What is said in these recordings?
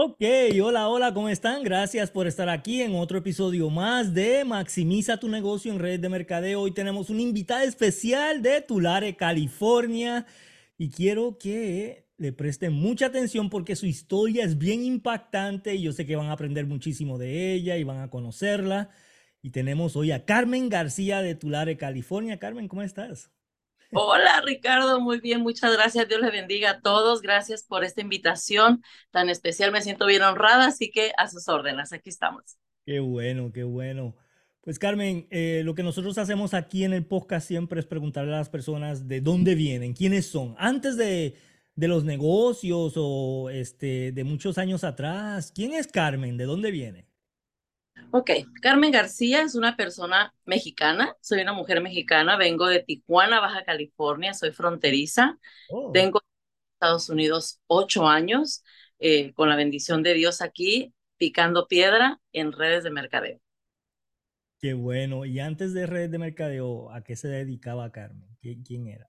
Ok, hola, hola, ¿cómo están? Gracias por estar aquí en otro episodio más de Maximiza tu negocio en redes de mercadeo. Hoy tenemos un invitado especial de Tulare, California, y quiero que le presten mucha atención porque su historia es bien impactante y yo sé que van a aprender muchísimo de ella y van a conocerla. Y tenemos hoy a Carmen García de Tulare, California. Carmen, ¿cómo estás? Hola Ricardo, muy bien, muchas gracias. Dios les bendiga a todos. Gracias por esta invitación tan especial. Me siento bien honrada, así que a sus órdenes, aquí estamos. Qué bueno, qué bueno. Pues Carmen, eh, lo que nosotros hacemos aquí en el podcast siempre es preguntarle a las personas de dónde vienen, quiénes son, antes de, de los negocios o este, de muchos años atrás. ¿Quién es Carmen? ¿De dónde viene? Ok, Carmen García es una persona mexicana, soy una mujer mexicana, vengo de Tijuana, Baja California, soy fronteriza, Oh, tengo en Estados Unidos ocho años, eh, con la bendición de Dios aquí, picando piedra en redes de mercadeo. qué bueno. Y antes de red de mercadeo, ¿a qué se dedicaba Carmen? ¿Qui- ¿Quién era?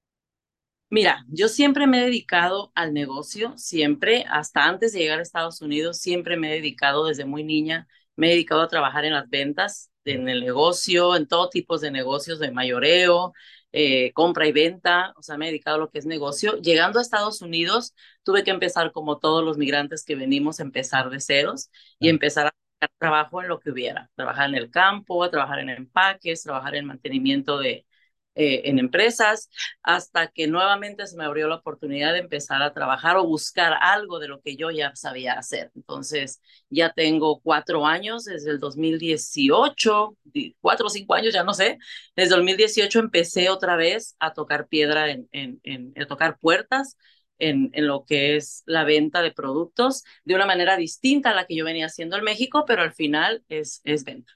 Mira, yo siempre me he dedicado al negocio, siempre, hasta antes de llegar a Estados Unidos, siempre me he dedicado desde muy niña, me he dedicado a trabajar en las ventas, en el negocio, en todo tipo de negocios de mayoreo, eh, compra y venta, o sea, me he dedicado a lo que es negocio. Llegando a Estados Unidos, tuve que empezar como todos los migrantes que venimos, empezar de ceros y empezar a trabajo en lo que hubiera, trabajar en el campo, trabajar en empaques, trabajar en mantenimiento de, eh, en empresas hasta que nuevamente se me abrió la oportunidad de empezar a trabajar o buscar algo de lo que yo ya sabía hacer. Entonces, ya tengo cuatro años, desde el 2018, di- cuatro o cinco años, ya no sé. Desde el 2018 empecé otra vez a tocar piedra, en, en, en, a tocar puertas. En, en lo que es la venta de productos de una manera distinta a la que yo venía haciendo en México, pero al final es, es venta.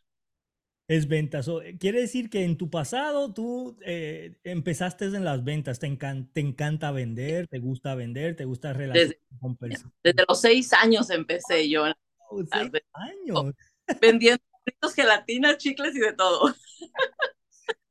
Es ventas. O- Quiere decir que en tu pasado tú eh, empezaste en las ventas, te encan- te encanta vender, te gusta vender, te gusta relacionar Desde, con personas. desde los seis años empecé yo las seis años. vendiendo fritos, gelatinas, chicles y de todo.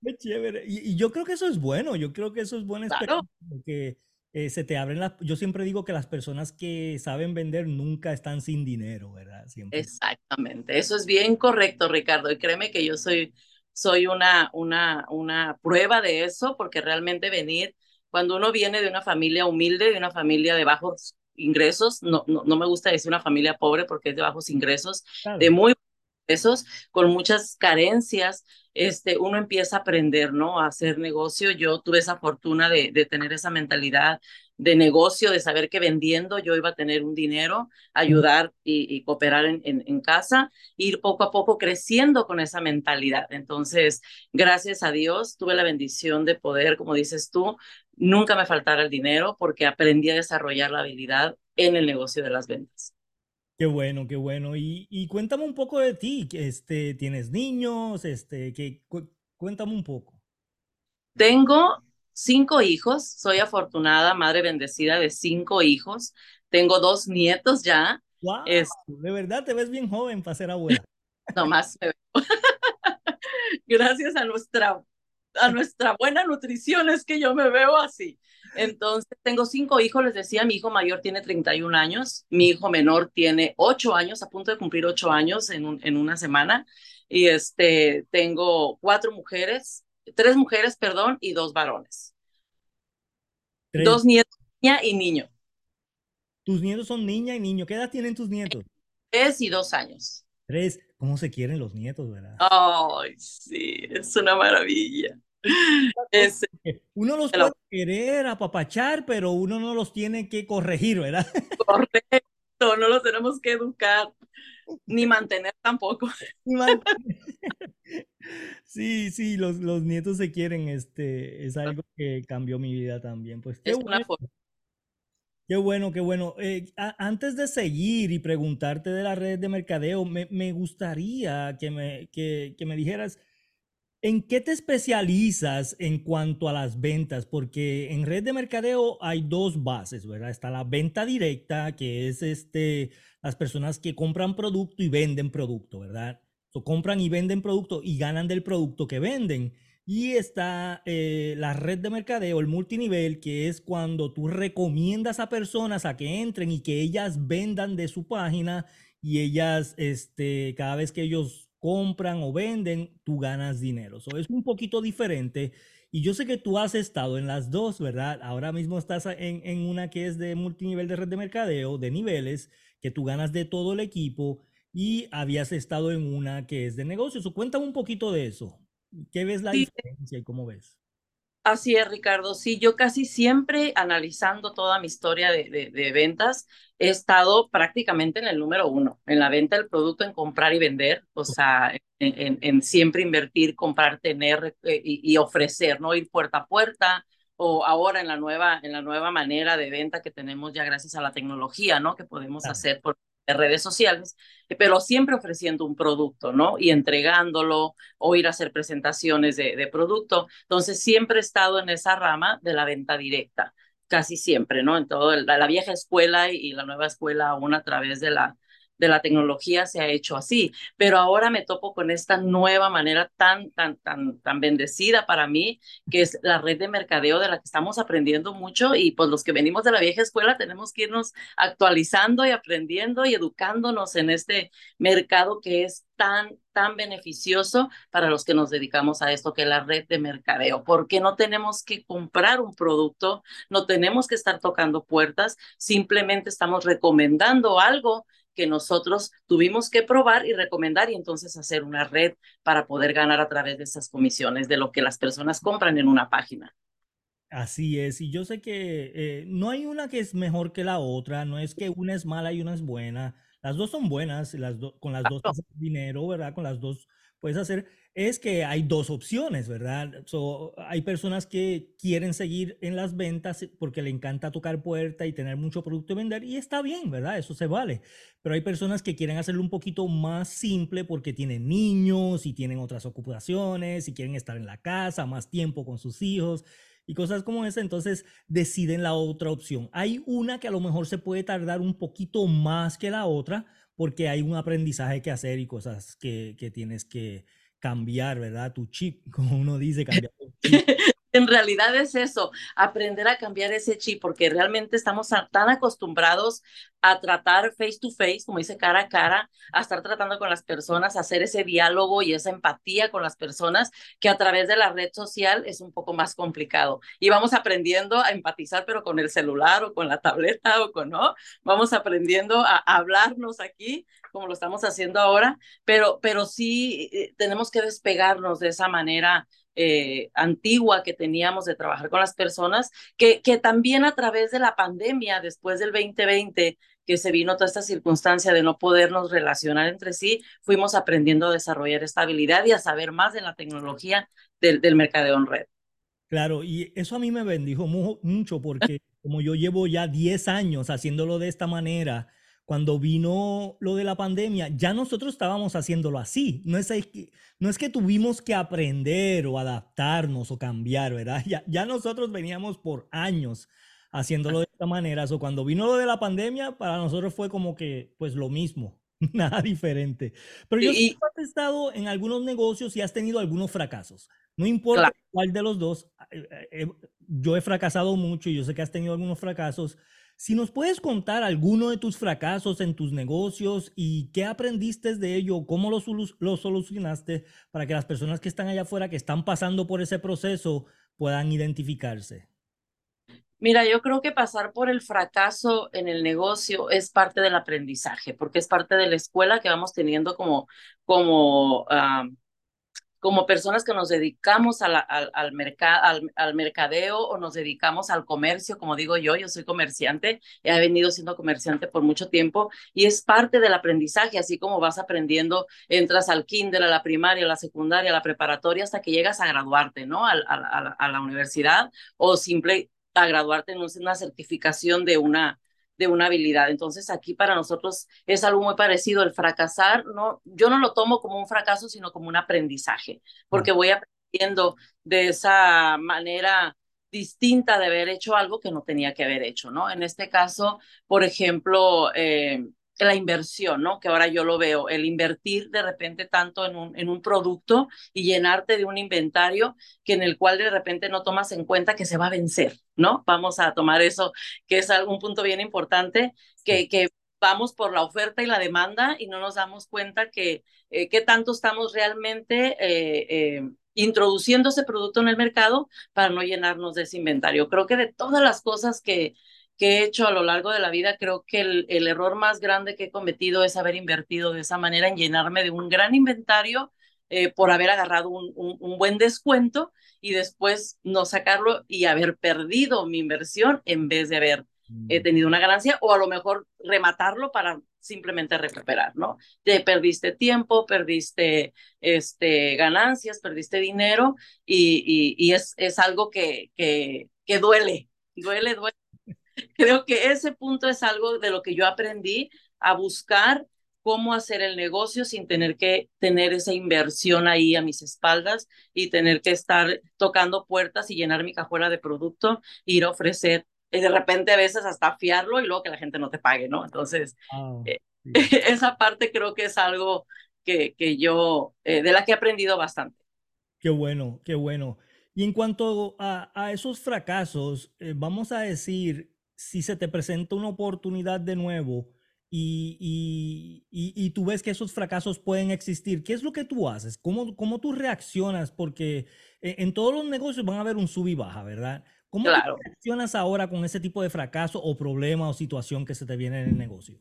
Qué chévere. Y, y yo creo que eso es bueno, yo creo que eso es buena Claro, experiencia, porque eh, se te abren las... Yo siempre digo que las personas que saben vender nunca están sin dinero, ¿verdad? Siempre. exactamente. Eso es bien correcto, Ricardo. Y créeme que yo soy, soy una, una, una prueba de eso, porque realmente venir, cuando uno viene de una familia humilde, de una familia de bajos ingresos, no, no, no me gusta decir una familia pobre porque es de bajos ingresos, de muy esos con muchas carencias, este, uno empieza a aprender, ¿no? A hacer negocio. Yo tuve esa fortuna de, de tener esa mentalidad de negocio, de saber que vendiendo yo iba a tener un dinero, ayudar y, cooperar en, en casa, ir poco a poco creciendo con esa mentalidad. Entonces, gracias a Dios, tuve la bendición de poder, como dices tú, nunca me faltara el dinero porque aprendí a desarrollar la habilidad en el negocio de las ventas. Qué bueno, qué bueno. Y, y cuéntame un poco de ti. Este, ¿tienes niños? Este, que, cu- cuéntame un poco. Tengo cinco hijos, soy afortunada, madre bendecida de cinco hijos. Tengo dos nietos ya. Wow, Es de verdad te ves bien joven para ser abuela. nomás me- gracias a nuestra a nuestra buena nutrición es que yo me veo así. Entonces, tengo cinco hijos, les decía, mi hijo mayor tiene 31 años, mi hijo menor tiene 8 años, a punto de cumplir 8 años en, un, en una semana, y este, tengo cuatro mujeres, tres mujeres, perdón, y dos varones. Tres. Dos nietos, niña y niño, Tus nietos son niña y niño. ¿Qué edad tienen tus nietos? tres y dos años. Tres. ¿Cómo se quieren los nietos, verdad? Ay, sí, es una maravilla. Es, Uno los puede querer, apapachar, pero uno no los tiene que corregir, ¿verdad? correcto, no los tenemos que educar, ni mantener tampoco. Sí, sí, los, los nietos se quieren, este, es algo que cambió mi vida también. Pues qué Es una bueno, forma. qué bueno, qué bueno. Eh, a- antes de seguir y preguntarte de la red de mercadeo, me, me gustaría que me, que, que me dijeras, ¿en qué te especializas en cuanto a las ventas? Porque en red de mercadeo hay dos bases, ¿verdad? Está la venta directa, que es este, las personas que compran producto y venden producto, ¿verdad? O compran y venden producto y ganan del producto que venden. Y está eh, la red de mercadeo, el multinivel, que es cuando tú recomiendas a personas a que entren y que ellas vendan de su página y ellas, este, cada vez que ellos compran o venden, tú ganas dinero. So, es un poquito diferente. Y yo sé que tú has estado en las dos, ¿verdad? Ahora mismo estás en, en una que es de multinivel de red de mercadeo, de niveles, que tú ganas de todo el equipo y habías estado en una que es de negocios. Cuéntame un poquito de eso. ¿Qué ves la Sí, diferencia y cómo ves? Así es, Ricardo. Sí, yo casi siempre analizando toda mi historia de, de, de ventas, he estado prácticamente en el número uno, en la venta del producto, en comprar y vender, o sea, en, en, en siempre invertir, comprar, tener eh, y, y ofrecer, ¿no? Ir puerta a puerta, o ahora en la nueva, en la nueva manera de venta que tenemos ya gracias a la tecnología, ¿no? Que podemos Claro. hacer por redes sociales, eh, pero siempre ofreciendo un producto, ¿no? Y entregándolo o ir a hacer presentaciones de, de producto. Entonces, siempre he estado en esa rama de la venta directa, casi siempre, ¿no? En todo el- la, la vieja escuela y la nueva escuela aún a través de la, de la tecnología se ha hecho así, pero ahora me topo con esta nueva manera tan, tan, tan, tan bendecida para mí, que es la red de mercadeo de la que estamos aprendiendo mucho y pues los que venimos de la vieja escuela tenemos que irnos actualizando y aprendiendo y educándonos en este mercado que es tan, tan beneficioso para los que nos dedicamos a esto, que es la red de mercadeo, porque no tenemos que comprar un producto, no tenemos que estar tocando puertas, simplemente estamos recomendando algo que nosotros tuvimos que probar y recomendar y entonces hacer una red para poder ganar a través de esas comisiones de lo que las personas compran en una página. Así es, y yo sé que eh, no hay una que es mejor que la otra, no es que una es mala y una es buena, las dos son buenas, las do- con las dos Claro, haces dinero, ¿verdad? Con las dos puedes hacer, es que hay dos opciones, ¿verdad? Hay personas que quieren seguir en las ventas porque le encanta tocar puerta y tener mucho producto y vender, y está bien, ¿verdad? Eso se vale, pero hay personas que quieren hacerlo un poquito más simple porque tienen niños y tienen otras ocupaciones y quieren estar en la casa más tiempo con sus hijos y cosas como esa, entonces deciden la otra opción. Hay una que a lo mejor se puede tardar un poquito más que la otra porque hay un aprendizaje que hacer y cosas que, que tienes que cambiar, ¿verdad? Tu chip, como uno dice, cambiar tu chip. En realidad es eso, aprender a cambiar ese chip, porque realmente estamos tan acostumbrados a tratar face to face, como dice cara a cara, a estar tratando con las personas, a hacer ese diálogo y esa empatía con las personas, que a través de la red social es un poco más complicado. Y vamos aprendiendo a empatizar, pero con el celular o con la tableta o con, ¿no? Vamos aprendiendo a, a hablarnos aquí, como lo estamos haciendo ahora, pero, pero sí eh, tenemos que despegarnos de esa manera eh, antigua que teníamos de trabajar con las personas, que, que también a través de la pandemia, después del 2020, que se vino toda esta circunstancia de no podernos relacionar entre sí, fuimos aprendiendo a desarrollar esta habilidad y a saber más de la tecnología del, del mercadeo en red. Claro, y eso a mí me bendijo mu- mucho porque como yo llevo ya 10 años haciéndolo de esta manera, cuando vino lo de la pandemia, ya nosotros estábamos haciéndolo así. No es, no es que tuvimos que aprender o adaptarnos o cambiar, ¿verdad? Ya, ya nosotros veníamos por años haciéndolo de esta manera. O cuando vino lo de la pandemia, para nosotros fue como que, pues lo mismo, nada diferente. Pero yo sé que has estado en algunos negocios y has tenido algunos fracasos. No importa claro, cuál de los dos, eh, eh, yo he fracasado mucho y yo sé que has tenido algunos fracasos. Si nos puedes contar alguno de tus fracasos en tus negocios y qué aprendiste de ello, cómo lo, solu- lo solucionaste para que las personas que están allá afuera, que están pasando por ese proceso, puedan identificarse. mira, yo creo que pasar por el fracaso en el negocio es parte del aprendizaje, porque es parte de la escuela que vamos teniendo como, como ah, como personas que nos dedicamos a al, al, merca- al, al mercadeo o nos dedicamos al comercio, como digo yo, yo soy comerciante, he venido siendo comerciante por mucho tiempo y es parte del aprendizaje, así como vas aprendiendo, entras al kinder, a la primaria, a la secundaria, a la preparatoria, hasta que llegas a graduarte, ¿no? A, la, a la universidad o simple a graduarte en una certificación de una de una habilidad. Entonces, aquí para nosotros es algo muy parecido. El fracasar, no, yo no lo tomo como un fracaso, sino como un aprendizaje, porque voy aprendiendo de esa manera distinta de haber hecho algo que no tenía que haber hecho, ¿no? En este caso, por ejemplo, eh, la inversión, ¿no? Que ahora yo lo veo, el invertir de repente tanto en un, en un producto y llenarte de un inventario que en el cual de repente no tomas en cuenta que se va a vencer, ¿no? Vamos a tomar eso, que es un punto bien importante, que, que vamos por la oferta y la demanda y no nos damos cuenta que eh, qué tanto estamos realmente eh, eh, introduciendo ese producto en el mercado para no llenarnos de ese inventario. Creo que de todas las cosas que, que he hecho a lo largo de la vida, creo que el, el, error más grande que he cometido es haber invertido de esa manera en llenarme de un gran inventario eh, por haber agarrado un, un, un, buen descuento y después no sacarlo y haber perdido mi inversión en vez de haber eh, mm. tenido una ganancia o a lo mejor rematarlo para simplemente recuperar, ¿no? Te perdiste tiempo, perdiste este, ganancias, perdiste dinero y, y, y es, es algo que, que, que duele, duele, duele creo que ese punto es algo de lo que yo aprendí a buscar cómo hacer el negocio sin tener que tener esa inversión ahí a mis espaldas y tener que estar tocando puertas y llenar mi cajuela de producto, ir a ofrecer, y de repente a veces hasta fiarlo y luego que la gente no te pague, ¿no? Entonces, oh, eh, sí. esa parte creo que es algo que, que yo, eh, de la que he aprendido bastante. Qué bueno, qué bueno. Y en cuanto a, a esos fracasos, eh, vamos a decir, si se te presenta una oportunidad de nuevo y, y, y, y, tú ves que esos fracasos pueden existir, ¿qué es lo que tú haces? ¿Cómo, cómo tú reaccionas? Porque en todos los negocios van a haber un sub y baja, ¿verdad? ¿Cómo claro. tú reaccionas ahora con ese tipo de fracaso o problema o situación que se te viene en el negocio?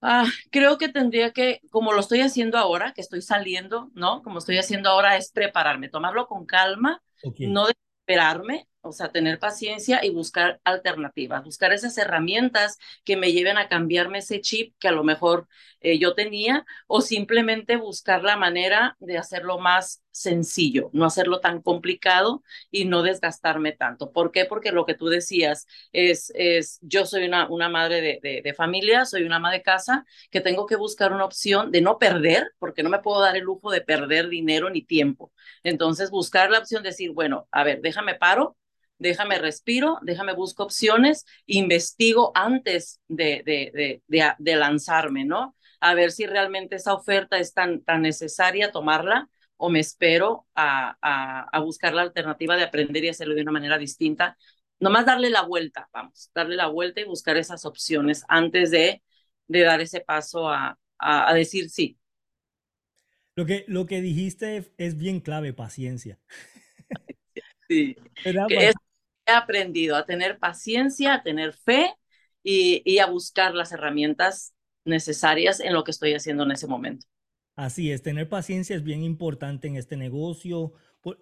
Ah, creo que tendría que, como lo estoy haciendo ahora, que estoy saliendo, ¿no? Como estoy haciendo ahora es prepararme, tomarlo con calma, okay. no desesperarme, o sea, tener paciencia y buscar alternativas, buscar esas herramientas que me lleven a cambiarme ese chip que a lo mejor eh, yo tenía o simplemente buscar la manera de hacerlo más sencillo, no hacerlo tan complicado y no desgastarme tanto. ¿Por qué? Porque lo que tú decías es, es yo soy una, una madre de, de, de familia, soy una ama de casa, que tengo que buscar una opción de no perder, porque no me puedo dar el lujo de perder dinero ni tiempo. Entonces, buscar la opción de decir, bueno, a ver, déjame paro, déjame respiro, déjame busco opciones, investigo antes de, de, de, lanzarme, ¿no? A ver si realmente esa oferta es tan, tan necesaria tomarla o me espero a, a, a, buscar la alternativa de aprender y hacerlo de una manera distinta. Nomás darle la vuelta, vamos, darle la vuelta y buscar esas opciones antes de, de dar ese paso a, a, a decir sí. Lo que, lo que dijiste es bien clave, paciencia. Sí, es, he aprendido a tener paciencia, a tener fe y, y, a buscar las herramientas necesarias en lo que estoy haciendo en ese momento. Así es, tener paciencia es bien importante en este negocio.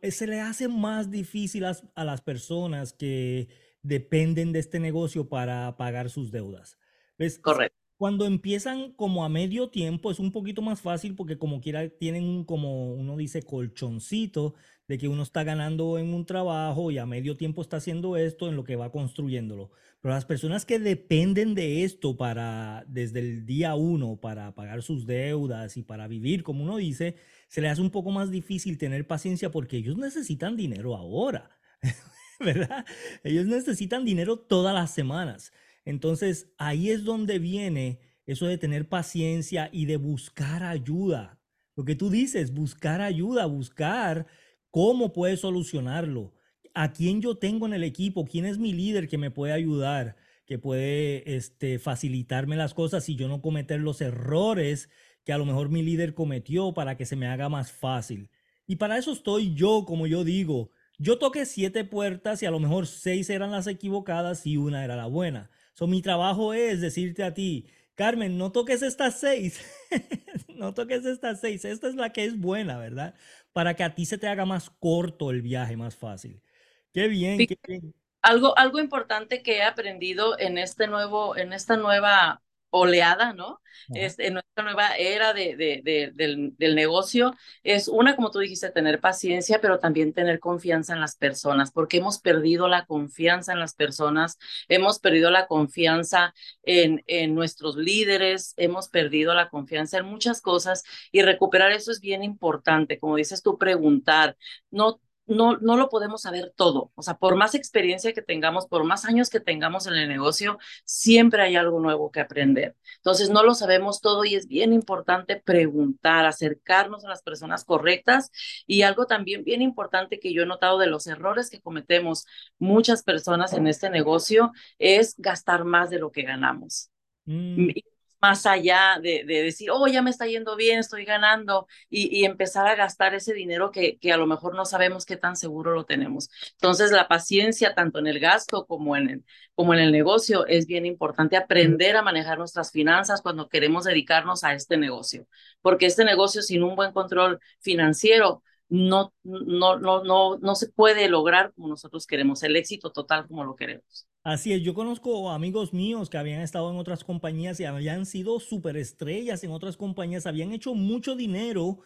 Eh, se le hace más difícil a, a las personas que dependen de este negocio para pagar sus deudas. ¿Ves? Correcto. Cuando empiezan como a medio tiempo es un poquito más fácil porque como quiera tienen un, como uno dice, colchoncito de que uno está ganando en un trabajo y a medio tiempo está haciendo esto en lo que va construyéndolo. Pero las personas que dependen de esto para, desde el día uno, para pagar sus deudas y para vivir, como uno dice, se les hace un poco más difícil tener paciencia porque ellos necesitan dinero ahora, ¿verdad? Ellos necesitan dinero todas las semanas. Entonces, ahí es donde viene eso de tener paciencia y de buscar ayuda. Lo que tú dices, buscar ayuda, buscar ¿Cómo puede solucionarlo? ¿A quién yo tengo en el equipo? ¿Quién es mi líder que me puede ayudar? Que puede este, facilitarme las cosas y yo no cometer los errores que a lo mejor mi líder cometió para que se me haga más fácil. Y para eso estoy yo, como yo digo. Yo toqué siete puertas y a lo mejor seis eran las equivocadas y una era la buena. So, mi trabajo es decirte a ti, Carmen, no toques estas seis. no toques estas seis. Esta es la que es buena, ¿verdad? para que a ti se te haga más corto el viaje, más fácil. Qué bien, sí. qué bien. Algo, algo importante que he aprendido en este nuevo, en esta nueva oleada, ¿no? Es, en nuestra nueva era de, de, de, del, del, negocio, es una, como tú dijiste, tener paciencia, pero también tener confianza en las personas, porque hemos perdido la confianza en las personas, hemos perdido la confianza en, en nuestros líderes, hemos perdido la confianza en muchas cosas y recuperar eso es bien importante, como dices tú, preguntar, no no, no lo podemos saber todo. O sea, por más experiencia que tengamos, por más años que tengamos en el negocio, siempre hay algo nuevo que aprender. Entonces, no lo sabemos todo y es bien importante preguntar, acercarnos a las personas correctas. Y algo también bien importante que yo he notado de los errores que cometemos muchas personas en este negocio es gastar más de lo que ganamos. Mm más allá de, decir, oh, ya me está yendo bien, estoy ganando, y, empezar a gastar ese dinero que, que, a lo mejor no sabemos qué tan seguro lo tenemos. Entonces, la paciencia, tanto en el gasto como en el, como en el negocio, es bien importante aprender a manejar nuestras finanzas cuando queremos dedicarnos a este negocio, porque este negocio sin un buen control financiero, no, no, no, no, no se puede lograr como nosotros queremos, el éxito total como lo queremos. Así es, yo conozco amigos míos que habían estado en otras compañías y habían sido superestrellas en otras compañías, habían hecho mucho dinero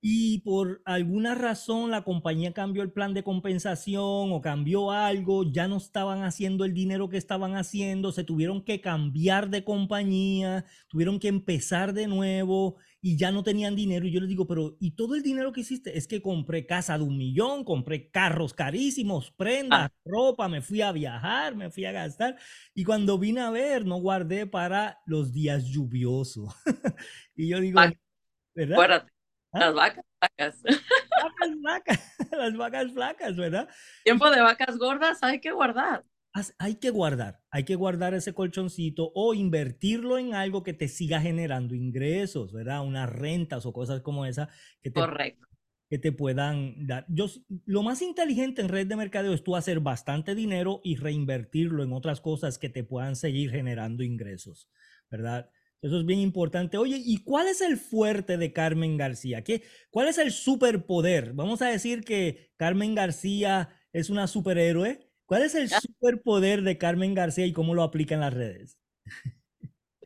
y por alguna razón la compañía cambió el plan de compensación o cambió algo, ya no estaban haciendo el dinero que estaban haciendo, se tuvieron que cambiar de compañía, tuvieron que empezar de nuevo y ya no tenían dinero. Y yo les digo, pero ¿y todo el dinero que hiciste? Es que compré casa de un millón, compré carros carísimos, prendas, ah. ropa, me fui a viajar, me fui a gastar. Y cuando vine a ver, no guardé para los días lluviosos. y yo digo, ¿verdad? ¿Ah? Las vacas flacas. Vacas flacas, las vacas flacas, ¿verdad? Tiempo de vacas gordas hay que guardar. Hay que guardar, hay que guardar ese colchoncito o invertirlo en algo que te siga generando ingresos, ¿verdad? Unas rentas o cosas como esa que te, Correcto. que te puedan dar. Yo, lo más inteligente en red de mercadeo es tú hacer bastante dinero y reinvertirlo en otras cosas que te puedan seguir generando ingresos, ¿verdad? Eso es bien importante. Oye, ¿y cuál es el fuerte de Carmen García? ¿Qué, ¿Cuál es el superpoder? Vamos a decir que Carmen García es una superhéroe. ¿Cuál es el superpoder de Carmen García y cómo lo aplica en las redes?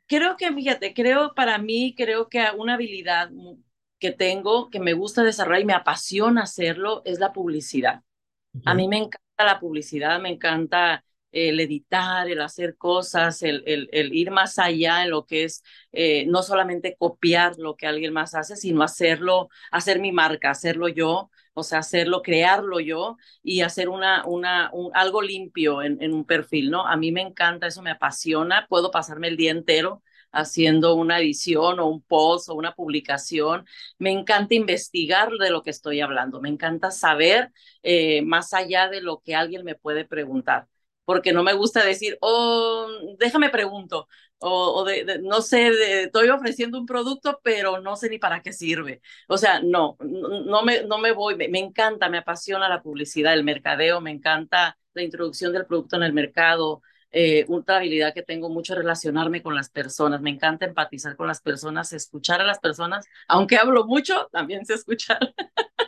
Creo que, fíjate, creo para mí, creo que una habilidad que tengo, que me gusta desarrollar y me apasiona hacerlo, es la publicidad. A mí me encanta la publicidad, me encanta el editar, el hacer cosas, el, el, ir más allá en lo que es eh, no solamente copiar lo que alguien más hace, sino hacerlo, hacer mi marca, hacerlo yo, o sea, hacerlo, crearlo yo y hacer una, una, algo limpio en, un perfil, ¿no? A mí me encanta, eso me apasiona, puedo pasarme el día entero haciendo una edición o un post o una publicación. Me encanta investigar de lo que estoy hablando, me encanta saber eh, más allá de lo que alguien me puede preguntar porque no me gusta decir, oh, déjame pregunto, o, de, no sé, estoy ofreciendo un producto, pero no sé ni para qué sirve. O sea, no, no, me, no me voy, me, encanta, me apasiona la publicidad, el mercadeo, me encanta la introducción del producto en el mercado, eh, otra habilidad que tengo mucho relacionarme con las personas, me encanta empatizar con las personas, escuchar a las personas, aunque hablo mucho, también sé escuchar.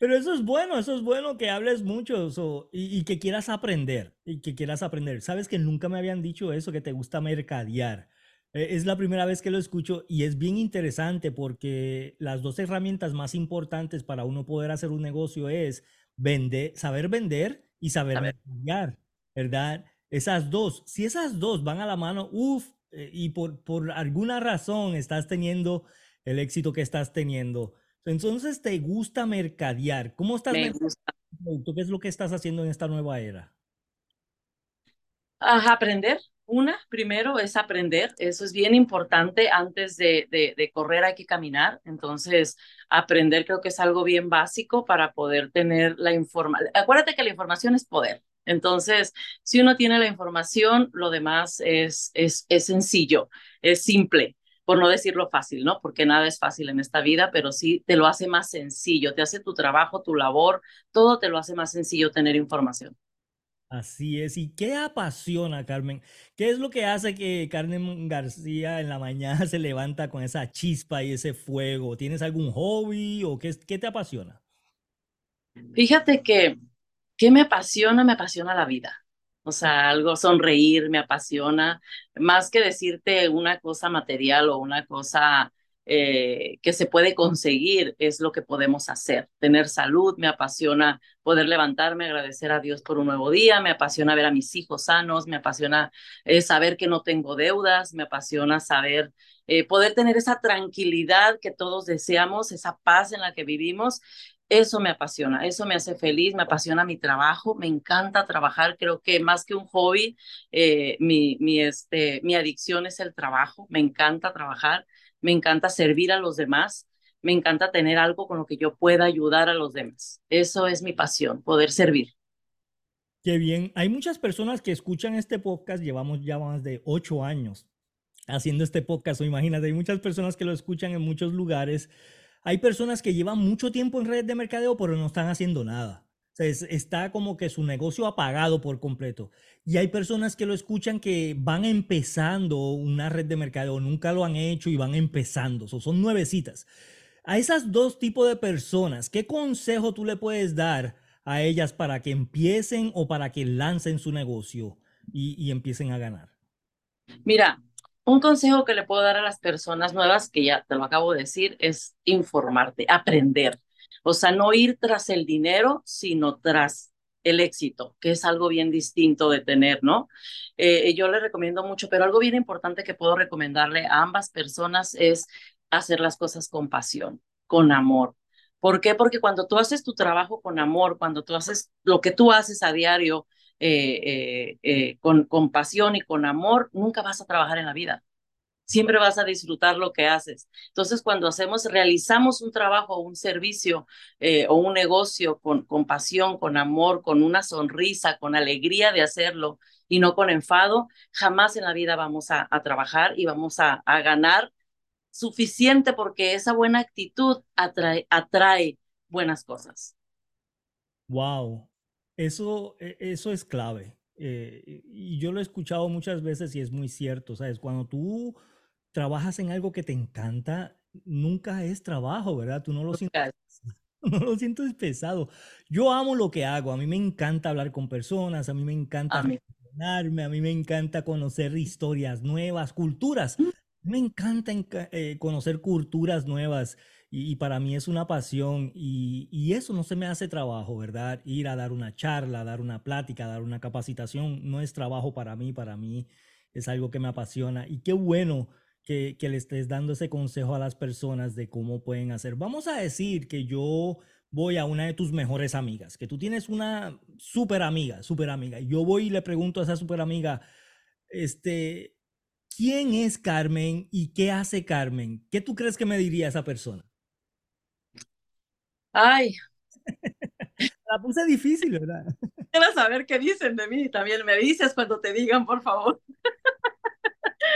Pero eso es bueno, eso es bueno que hables mucho y, que quieras aprender, y que quieras aprender. Sabes que nunca me habían dicho eso, que te gusta mercadear. E, es la primera vez que lo escucho y es bien interesante porque las dos herramientas más importantes para uno poder hacer un negocio es vender, saber vender y saber mercadear, ¿verdad? Esas dos, si esas dos van a la mano, uff, eh, y por, por alguna razón estás teniendo el éxito que estás teniendo entonces, ¿te gusta mercadear? ¿Cómo estás Me gusta. ¿Qué es lo que estás haciendo en esta nueva era? aprender. Una, primero es aprender. Eso es bien importante. Antes de, de, correr hay que caminar. Entonces, aprender creo que es algo bien básico para poder tener la información. Acuérdate que la información es poder. Entonces, si uno tiene la información, lo demás es, es, es sencillo, es simple por no decirlo fácil, ¿no? Porque nada es fácil en esta vida, pero sí te lo hace más sencillo, te hace tu trabajo, tu labor, todo te lo hace más sencillo tener información. Así es. ¿Y qué apasiona, Carmen? ¿Qué es lo que hace que Carmen García en la mañana se levanta con esa chispa y ese fuego? ¿Tienes algún hobby o qué, qué te apasiona? Fíjate que, ¿qué me apasiona? Me apasiona la vida. O sea, algo sonreír me apasiona, más que decirte una cosa material o una cosa eh, que se puede conseguir, es lo que podemos hacer. Tener salud, me apasiona poder levantarme, agradecer a Dios por un nuevo día, me apasiona ver a mis hijos sanos, me apasiona eh, saber que no tengo deudas, me apasiona saber eh, poder tener esa tranquilidad que todos deseamos, esa paz en la que vivimos Eso me apasiona, eso me hace feliz, me apasiona mi trabajo, me encanta trabajar, creo que más que un hobby, eh, mi, mi, este, mi adicción es el trabajo, me encanta trabajar, me encanta servir a los demás, me encanta tener algo con lo que yo pueda ayudar a los demás. Eso es mi pasión, poder servir. Qué bien. Hay muchas personas que escuchan este podcast, llevamos ya más de ocho años haciendo este podcast, o imagínate, hay muchas personas que lo escuchan en muchos lugares hay personas que llevan mucho tiempo en redes de mercadeo, pero no están haciendo nada. Está como que su negocio apagado por completo. Y hay personas que lo escuchan que van empezando una red de mercadeo, nunca lo han hecho y van empezando. son nuevecitas. A esas dos tipos de personas, ¿qué consejo tú le puedes dar a ellas para que empiecen o para que lancen su negocio y empiecen a ganar? Mira, un consejo que le puedo dar a las personas nuevas, que ya te lo acabo de decir, es informarte, aprender. O sea, no ir tras el dinero, sino tras el éxito, que es algo bien distinto de tener, ¿no? Eh, yo le recomiendo mucho, pero algo bien importante que puedo recomendarle a ambas personas es hacer las cosas con pasión, con amor. ¿Por qué? Porque cuando tú haces tu trabajo con amor, cuando tú haces lo que tú haces a diario, eh, eh, eh, con, con pasión y con amor, nunca vas a trabajar en la vida. Siempre vas a disfrutar lo que haces. Entonces, cuando hacemos, realizamos un trabajo, un servicio o un negocio con, con pasión, con amor, con una sonrisa, con alegría de hacerlo y no con enfado, jamás en la vida vamos a, trabajar y vamos a, a ganar suficiente porque esa buena actitud atrae, atrae buenas cosas. Wow, eso, e, eso es clave. Eh, y yo lo he escuchado muchas veces y es muy cierto, ¿sabes? Cuando tú trabajas en algo que te encanta, nunca es trabajo, ¿verdad? Tú no lo sientes, no lo sientes pesado. Yo amo lo que hago, a mí me encanta hablar con personas, a mí me encanta relacionarme, a mí me encanta conocer historias nuevas, culturas. Me encanta eh, conocer culturas nuevas y, para mí es una pasión y, eso no se me hace trabajo, ¿verdad? Ir a dar una charla, dar una plática, dar una capacitación, no es trabajo para mí, para mí es algo que me apasiona y qué bueno que, que le estés dando ese consejo a las personas de cómo pueden hacer. Vamos a decir que yo voy a una de tus mejores amigas, que tú tienes una súper amiga, súper amiga, y yo voy y le pregunto a esa súper amiga, este, ¿quién es Carmen y qué hace Carmen? ¿Qué tú crees que me diría esa persona? Ay. La puse difícil, ¿verdad? Quiero saber qué dicen de mí. También me dices cuando te digan, por favor.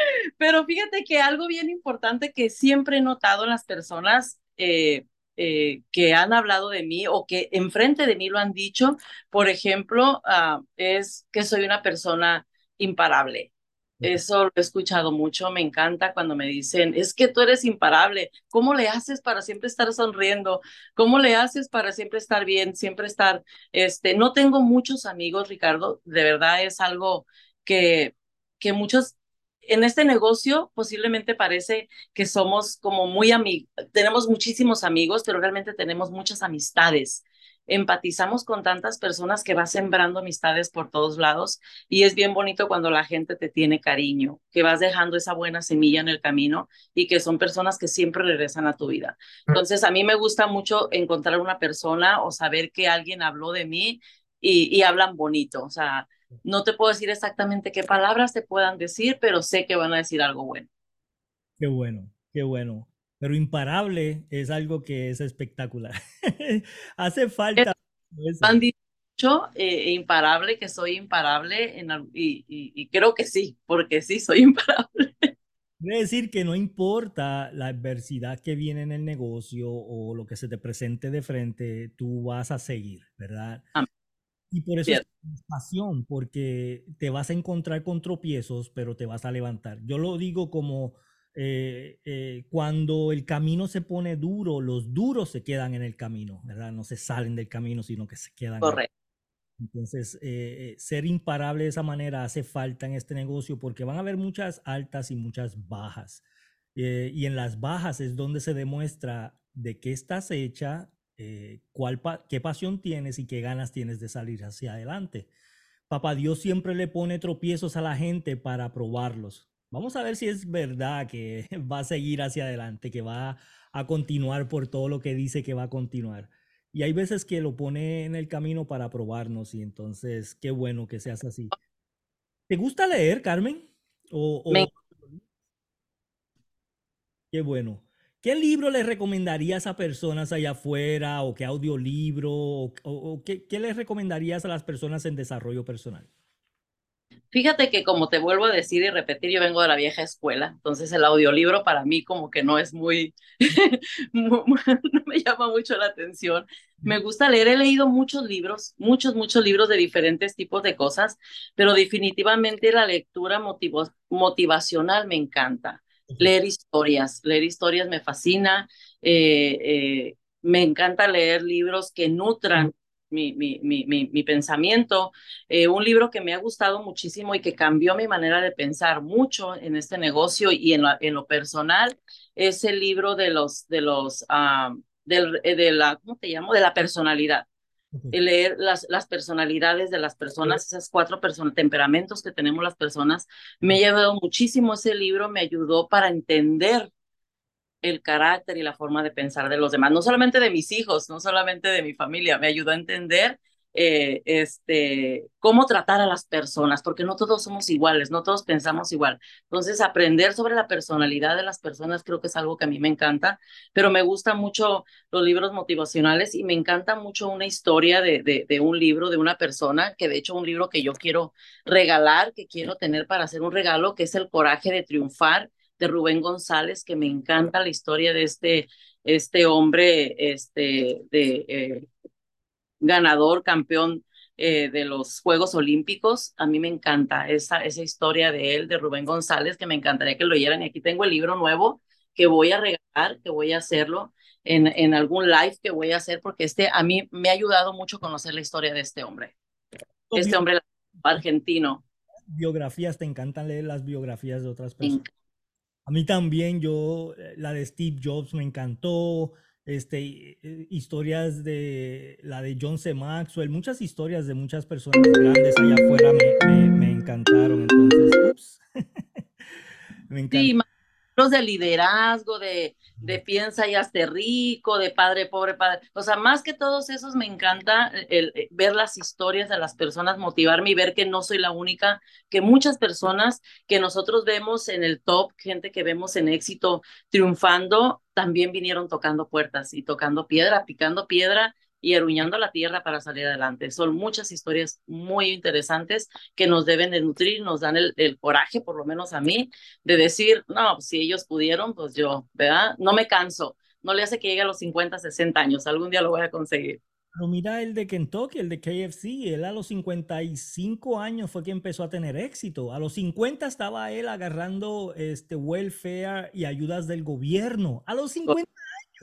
Pero fíjate que algo bien importante que siempre he notado en las personas eh, eh, que han hablado de mí o que enfrente de mí lo han dicho, por ejemplo, ah, es que soy una persona imparable. Eso lo he escuchado mucho, me encanta cuando me dicen, es que tú eres imparable, ¿cómo le haces para siempre estar sonriendo? ¿Cómo le haces para siempre estar bien, siempre estar, este, no tengo muchos amigos, Ricardo, de verdad es algo que, que muchos, en este negocio posiblemente parece que somos como muy amigos, tenemos muchísimos amigos, pero realmente tenemos muchas amistades empatizamos con tantas personas que vas sembrando amistades por todos lados y es bien bonito cuando la gente te tiene cariño, que vas dejando esa buena semilla en el camino y que son personas que siempre regresan a tu vida. Mm. Entonces, a mí me gusta mucho encontrar una persona o saber que alguien habló de mí y, y hablan bonito. O sea, no te puedo decir exactamente qué palabras te puedan decir, pero sé que van a decir algo bueno. Qué bueno, qué bueno pero imparable es algo que es espectacular. Hace falta. Han dicho eh, imparable, que soy imparable, en, y, y, creo que sí, porque sí, soy imparable. Quiere decir que no importa la adversidad que viene en el negocio o lo que se te presente de frente, tú vas a seguir, ¿verdad? Y por eso es pasión, porque te vas a encontrar con tropiezos, pero te vas a levantar. Yo lo digo como eh, eh, cuando el camino se pone duro, los duros se quedan en el camino, ¿verdad? No se salen del camino, sino que se quedan. Correcto. Entonces, eh, ser imparable de esa manera hace falta en este negocio porque van a haber muchas altas y muchas bajas. y en las bajas es donde se demuestra de qué estás hecha, cuál qué pasión tienes y qué ganas tienes de salir hacia adelante. Papá Dios siempre le pone tropiezos a la gente para probarlos. Vamos a ver si es verdad que va a seguir hacia adelante, que va a continuar por todo lo que dice que va a continuar. y hay veces que lo pone en el camino para probarnos y entonces qué bueno que seas así. ¿Te gusta leer, Carmen? O, Me, o- qué bueno. ¿Qué libro le recomendarías a personas allá afuera o qué audiolibro o, o- o qué, qué les recomendarías a las personas en desarrollo personal? Fíjate que como te vuelvo a decir y repetir, yo vengo de la vieja escuela, entonces el audiolibro para mí como que no es muy, mu- mu- no me llama mucho la atención. Me gusta leer, he leído muchos libros, muchos, muchos libros de diferentes tipos de cosas, pero definitivamente la lectura motivo- motivacional me encanta. Leer historias, leer historias me fascina, eh, eh, me encanta leer libros que nutran mi, mi, mi, mi, mi pensamiento eh, un libro que me ha gustado muchísimo y que cambió mi manera de pensar mucho en este negocio y en, la, en lo personal es el libro de los, de los, uh, del, de la, ¿cómo te llamo? De la personalidad. leer las, las personalidades de las personas, esas cuatro temperamentos que tenemos las personas, me ha llevado muchísimo ese libro, me ayudó para entender el carácter y la forma de pensar de los demás, no solamente de mis hijos, no solamente de mi familia, me ayudó a entender eh, este, cómo tratar a las personas, porque no todos somos iguales, no todos pensamos igual. Entonces, aprender sobre la personalidad de las personas creo que es algo que a mí me encanta, pero me gustan mucho los libros motivacionales y me encanta mucho una historia de, de, de un libro, de una persona, que de hecho un libro que yo quiero regalar, que quiero tener para hacer un regalo, que es El coraje de triunfar de Rubén González, que me encanta la historia de este, este hombre, este, de eh, ganador, campeón eh, de los Juegos Olímpicos. A mí me encanta esa, esa historia de él, de Rubén González, que me encantaría que lo oyeran. Y aquí tengo el libro nuevo que voy a regalar, que voy a hacerlo en, en algún live que voy a hacer, porque este a mí me ha ayudado mucho conocer la historia de este hombre, este hombre argentino. biografías, te encantan leer las biografías de otras personas. A mí también, yo, eh, la de Steve Jobs me encantó, este, eh, historias de la de John C. Maxwell, muchas historias de muchas personas grandes allá afuera me, me, me encantaron, entonces, ups, me Sí, libros de liderazgo, de, de piensa y hazte rico, de padre pobre, padre. O sea, más que todos esos me encanta el, ver las historias de las personas, motivarme y ver que no soy la única, que muchas personas que nosotros vemos en el top, gente que vemos en éxito triunfando, también vinieron tocando puertas y tocando piedra, picando piedra y eruñando la tierra para salir adelante. Son muchas historias muy interesantes que nos deben de nutrir, nos dan el, el coraje, por lo menos a mí, de decir, no, si ellos pudieron, pues yo, ¿verdad? No me canso, no le hace que llegue a los 50, 60 años, algún día lo voy a conseguir. Pero mira el de Kentucky, el de KFC, él a los 55 años fue que empezó a tener éxito. A los 50 estaba él agarrando este welfare y ayudas del gobierno. A los 50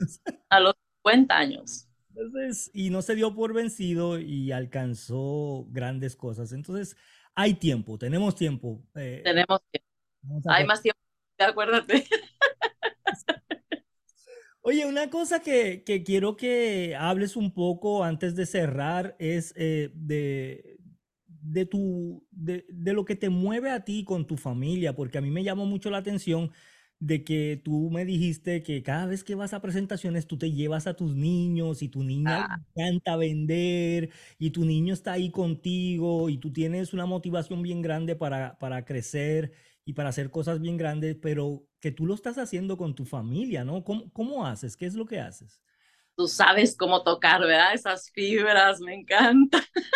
años. A los 50 años. Entonces, y no se dio por vencido y alcanzó grandes cosas. Entonces, hay tiempo, tenemos tiempo. eh, Tenemos a hay más tiempo, acuérdate. Oye, una cosa que, que quiero que hables un poco antes de cerrar es eh, de, de tu, de, de lo que te mueve a ti con tu familia, porque a mí me llamó mucho la atención de que tú me dijiste que cada vez que vas a presentaciones tú te llevas a tus niños y tu niña le Ah, encanta vender y tu niño está ahí contigo y tú tienes una motivación bien grande para, para crecer y para hacer cosas bien grandes, pero que tú lo estás haciendo con tu familia, ¿no? ¿Cómo, cómo haces? ¿Qué es lo que haces? tú sabes cómo tocar, ¿verdad? Esas fibras, me encanta.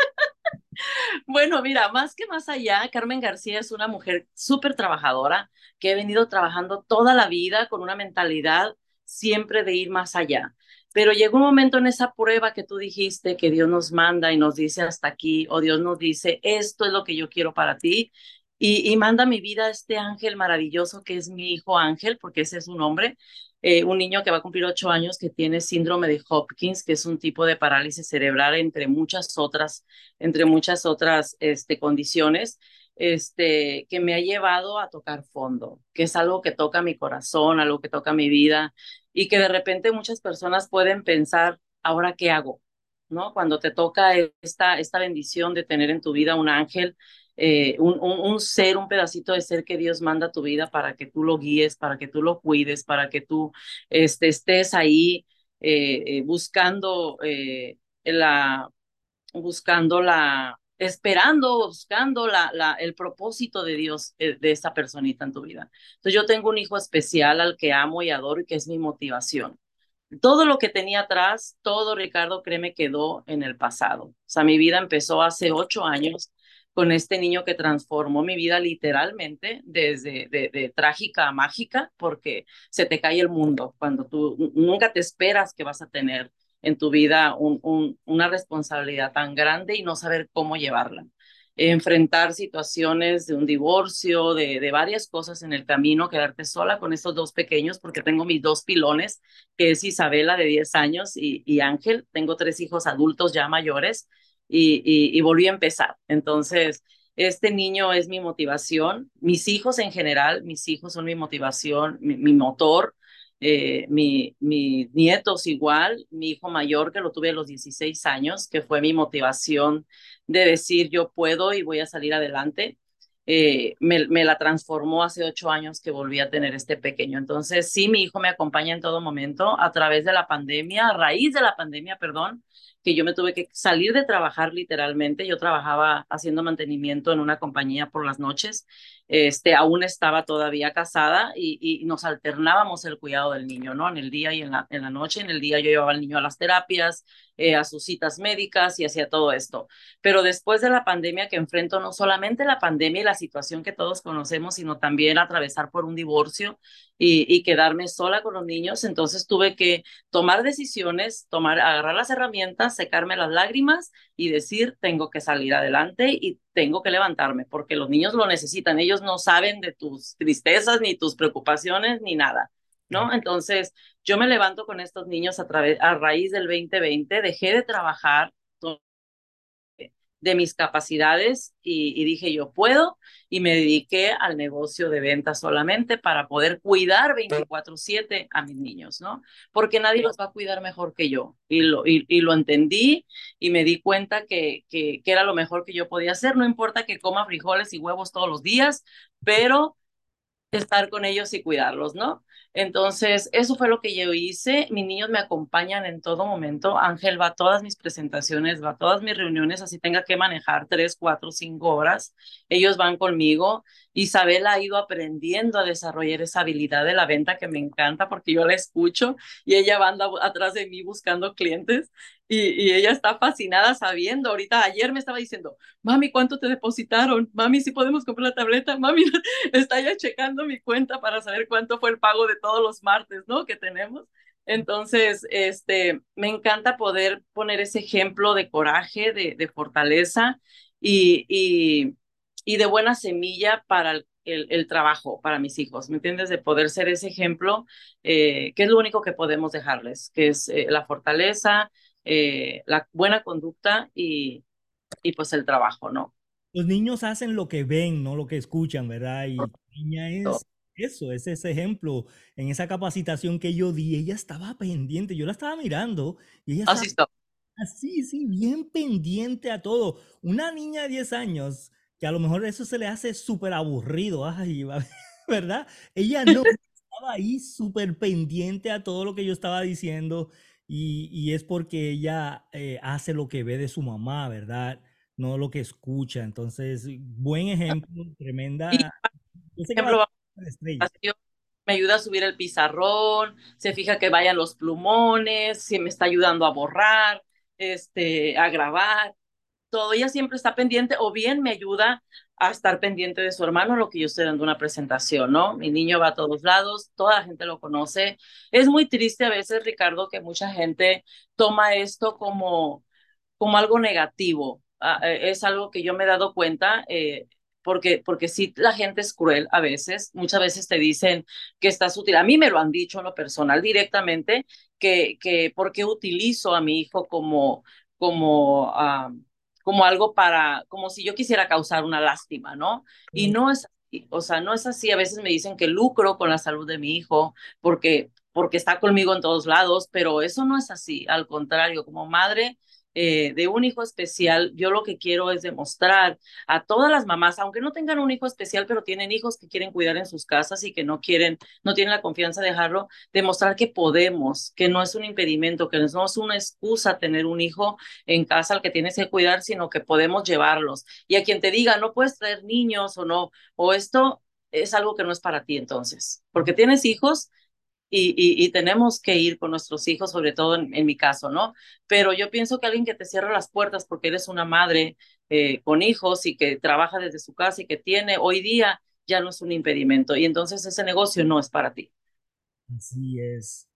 Bueno, mira, más que más allá, Carmen García es una mujer súper trabajadora que ha venido trabajando toda la vida con una mentalidad siempre de ir más allá. Pero llegó un momento en esa prueba que tú dijiste que Dios nos manda y nos dice hasta aquí, o Dios nos dice, esto es lo que yo quiero para ti. Y, manda a mi vida este ángel maravilloso que es mi hijo Ángel, porque ese es su nombre, eh, un niño que va a cumplir ocho años que tiene síndrome de Hopkins, que es un tipo de parálisis cerebral entre muchas otras entre muchas otras este, condiciones, este, que me ha llevado a tocar fondo, que es algo que toca mi corazón, algo que toca mi vida y que de repente muchas personas pueden pensar, ¿ahora qué hago? ¿No? Cuando te toca esta, esta bendición de tener en tu vida un ángel, eh, un, un, ser, un pedacito de ser que Dios manda a tu vida para que tú lo guíes, para que tú lo cuides, para que tú este, estés ahí eh, buscando la, buscando la, esperando, buscando la, la, el propósito de Dios de esa personita en tu vida. Entonces yo tengo un hijo especial al que amo y adoro y que es mi motivación todo lo que tenía atrás, todo, Ricardo, créeme, quedó en el pasado. O sea, mi vida empezó hace ocho años con este niño que transformó mi vida literalmente desde de, trágica a mágica, porque se te cae el mundo cuando tú nunca te esperas que vas a tener en tu vida un, una responsabilidad tan grande y no saber cómo llevarla enfrentar situaciones de un divorcio, de, varias cosas en el camino, quedarte sola con estos dos pequeños, porque tengo mis dos pilones, que es Isabela de 10 años y Ángel. Tengo tres hijos adultos ya mayores y, y, volví a empezar. Entonces, este niño es mi motivación, mis hijos en general, mis hijos son mi motivación, mi, mi motor. Eh, mi, mis nietos igual, mi hijo mayor que lo tuve a los 16 años, que fue mi motivación de decir yo puedo y voy a salir adelante. Eh, me, me, la transformó hace ocho años que volví a tener este pequeño. Entonces, sí, mi hijo me acompaña en todo momento a través de la pandemia, a raíz de la pandemia, perdón, que yo me tuve que salir de trabajar literalmente. Yo trabajaba haciendo mantenimiento en una compañía por las noches. Este, aún estaba todavía casada y, y nos alternábamos el cuidado del niño, ¿no? En el día y en la, en la noche. En el día yo llevaba al niño a las terapias, eh, a sus citas médicas y hacía todo esto. Pero después de la pandemia que enfrento, no solamente la pandemia y la situación que todos conocemos, sino también atravesar por un divorcio y, y quedarme sola con los niños, entonces tuve que tomar decisiones, tomar, agarrar las herramientas secarme las lágrimas y decir, tengo que salir adelante y tengo que levantarme, porque los niños lo necesitan, ellos no saben de tus tristezas, ni tus preocupaciones, ni nada, ¿no? Entonces, yo me levanto con estos niños a, través, a raíz del 2020, dejé de trabajar de mis capacidades y, dije yo puedo y me dediqué al negocio de ventas solamente para poder cuidar 24/7 a mis niños, ¿no? Porque nadie los va a cuidar mejor que yo y lo, y, lo entendí y me di cuenta que, que, que era lo mejor que yo podía hacer, no importa que coma frijoles y huevos todos los días, pero estar con ellos y cuidarlos, ¿no? Entonces, eso fue lo que yo hice. Mis niños me acompañan en todo momento. Ángel va a todas mis presentaciones, va a todas mis reuniones, así tenga que manejar tres, cuatro, cinco horas. Ellos van conmigo. Isabel ha ido aprendiendo a desarrollar esa habilidad de la venta que me encanta porque yo la escucho y ella va atrás de mí buscando clientes y, ella está fascinada sabiendo. Ahorita, ayer me estaba diciendo, mami, ¿cuánto te depositaron? Mami, si podemos comprar la tableta. Mami, está ya checando mi cuenta para saber cuánto fue el pago de todos los martes, ¿no? Que tenemos. Entonces, este, me encanta poder poner ese ejemplo de coraje, de, de fortaleza y, y, y, de buena semilla para el, el, trabajo para mis hijos, ¿me entiendes? De poder ser ese ejemplo, eh, que es lo único que podemos dejarles, que es eh, la fortaleza, eh, la buena conducta y, y pues el trabajo, ¿no? Los niños hacen lo que ven, no lo que escuchan, ¿verdad? Y niña es eso, es ese ejemplo. En esa capacitación que yo di, ella estaba pendiente, yo la estaba mirando y ella así estaba así, sí, bien pendiente a todo. Una niña de 10 años, que a lo mejor eso se le hace súper aburrido, ay, ¿verdad? Ella no estaba ahí súper pendiente a todo lo que yo estaba diciendo. Y, es porque ella eh, hace lo que ve de su mamá, ¿verdad? No lo que escucha. Entonces, buen ejemplo, tremenda. ejemplo, me ayuda a subir el pizarrón, se fija que vayan los plumones, si me está ayudando a borrar, este, a grabar, todo. Ella siempre está pendiente o bien me ayuda a estar pendiente de su hermano, lo que yo estoy dando una presentación, ¿no? Mi niño va a todos lados, toda la gente lo conoce. Es muy triste a veces, Ricardo, que mucha gente toma esto como, como algo negativo. Ah, eh, es algo que yo me he dado cuenta. Eh, porque, porque sí, la gente es cruel a veces, muchas veces te dicen que estás útil, a mí me lo han dicho en lo personal directamente, que, que porque utilizo a mi hijo como, como, ah, como algo para, como si yo quisiera causar una lástima, ¿no? Y no es así, o sea, no es así. A veces me dicen que lucro con la salud de mi hijo porque, porque está conmigo en todos lados, pero eso no es así. Al contrario, como madre, eh, de un hijo especial, yo lo que quiero es demostrar a todas las mamás, aunque no tengan un hijo especial, pero tienen hijos que quieren cuidar en sus casas y que no quieren, no tienen la confianza de dejarlo, demostrar que podemos, que no es un impedimento, que no es una excusa tener un hijo en casa al que tienes que cuidar, sino que podemos llevarlos. Y a quien te diga, no puedes traer niños o no, o esto es algo que no es para ti entonces, porque tienes hijos, y, tenemos que ir con nuestros hijos, sobre todo en, mi caso, ¿no? Pero yo pienso que alguien que te cierra las puertas porque eres una madre eh, con hijos y que trabaja desde su casa y que tiene hoy día ya no es un impedimento y entonces ese negocio no es para ti. Así es.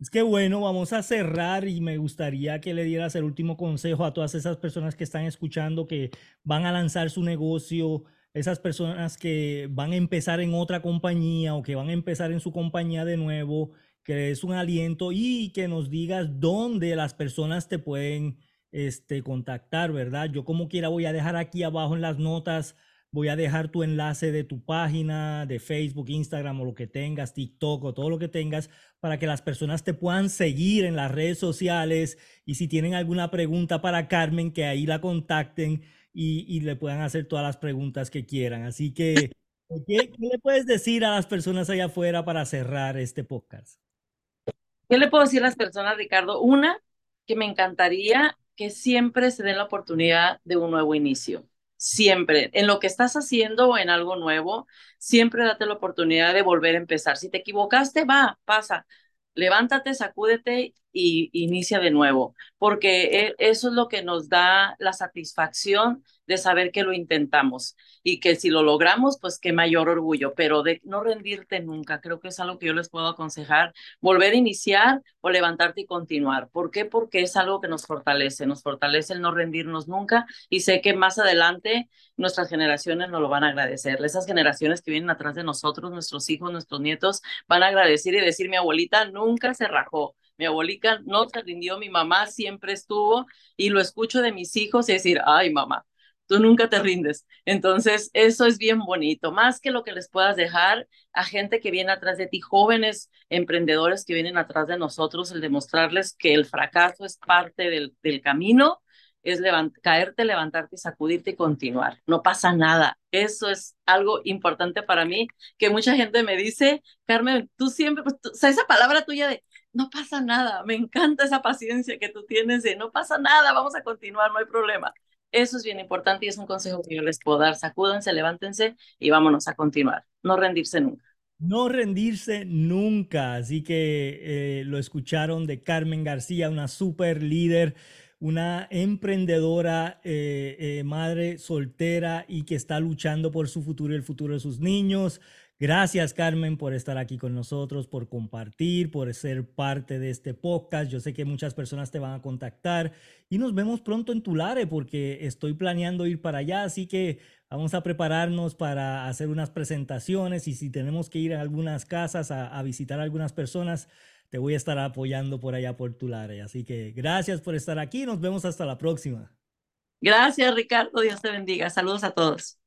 Es que bueno, vamos a cerrar y me gustaría que le dieras el último consejo a todas esas personas que están escuchando que van a lanzar su negocio esas personas que van a empezar en otra compañía o que van a empezar en su compañía de nuevo, que es un aliento y que nos digas dónde las personas te pueden este, contactar, ¿verdad? Yo como quiera voy a dejar aquí abajo en las notas, voy a dejar tu enlace de tu página de Facebook, Instagram o lo que tengas, TikTok o todo lo que tengas, para que las personas te puedan seguir en las redes sociales y si tienen alguna pregunta para Carmen, que ahí la contacten y, le puedan hacer todas las preguntas que quieran. Así que, ¿qué, le puedes decir a las personas allá afuera para cerrar este podcast? ¿Qué le puedo decir a las personas, Ricardo? Una, que me encantaría que siempre se den la oportunidad de un nuevo inicio. Siempre, en lo que estás haciendo o en algo nuevo, siempre date la oportunidad de volver a empezar. Si te equivocaste, va, pasa levántate, sacúdete y inicia de nuevo, porque e, eso es lo que nos da la satisfacción de saber que lo intentamos y que si lo logramos, pues qué mayor orgullo, pero de no rendirte nunca, creo que es algo que yo les puedo aconsejar, volver a iniciar o levantarte y continuar. ¿Por qué? Porque es algo que nos fortalece, nos fortalece el no rendirnos nunca y sé que más adelante nuestras generaciones nos lo van a agradecer. Esas generaciones que vienen atrás de nosotros, nuestros hijos, nuestros nietos, van a agradecer y decir, mi abuelita nunca se rajó mi abuelita no se rindió, mi mamá siempre estuvo y lo escucho de mis hijos y decir, ay mamá, tú nunca te rindes. Entonces, eso es bien bonito, más que lo que les puedas dejar a gente que viene atrás de ti, jóvenes emprendedores que vienen atrás de nosotros, el demostrarles que el fracaso es parte del, camino, es caerte, levantarte sacudirte y continuar. No pasa nada. Eso es algo importante para mí, que mucha gente me dice, Carmen, tú siempre, pues, o sea, esa palabra tuya de, no pasa nada, me encanta esa paciencia que tú tienes de, no pasa nada, vamos a continuar, no hay problema. Eso es bien importante y es un consejo que yo les puedo dar. Sacúdense, levántense y vámonos a continuar. No rendirse nunca. No rendirse nunca. Así que eh, lo escucharon de Carmen García, una super líder, una emprendedora, eh, eh, madre soltera y que está luchando por su futuro y el futuro de sus niños. Gracias, Carmen, por estar aquí con nosotros, por compartir, por ser parte de este podcast. Yo sé que muchas personas te van a contactar y nos vemos pronto en Tulare porque estoy planeando ir para allá, así que vamos a prepararnos para hacer unas presentaciones y si tenemos que ir a algunas casas a, visitar a algunas personas, te voy a estar apoyando por allá por Tulare. Así que gracias por estar aquí, nos vemos hasta la próxima. Gracias, Ricardo, Dios te bendiga. Saludos a todos.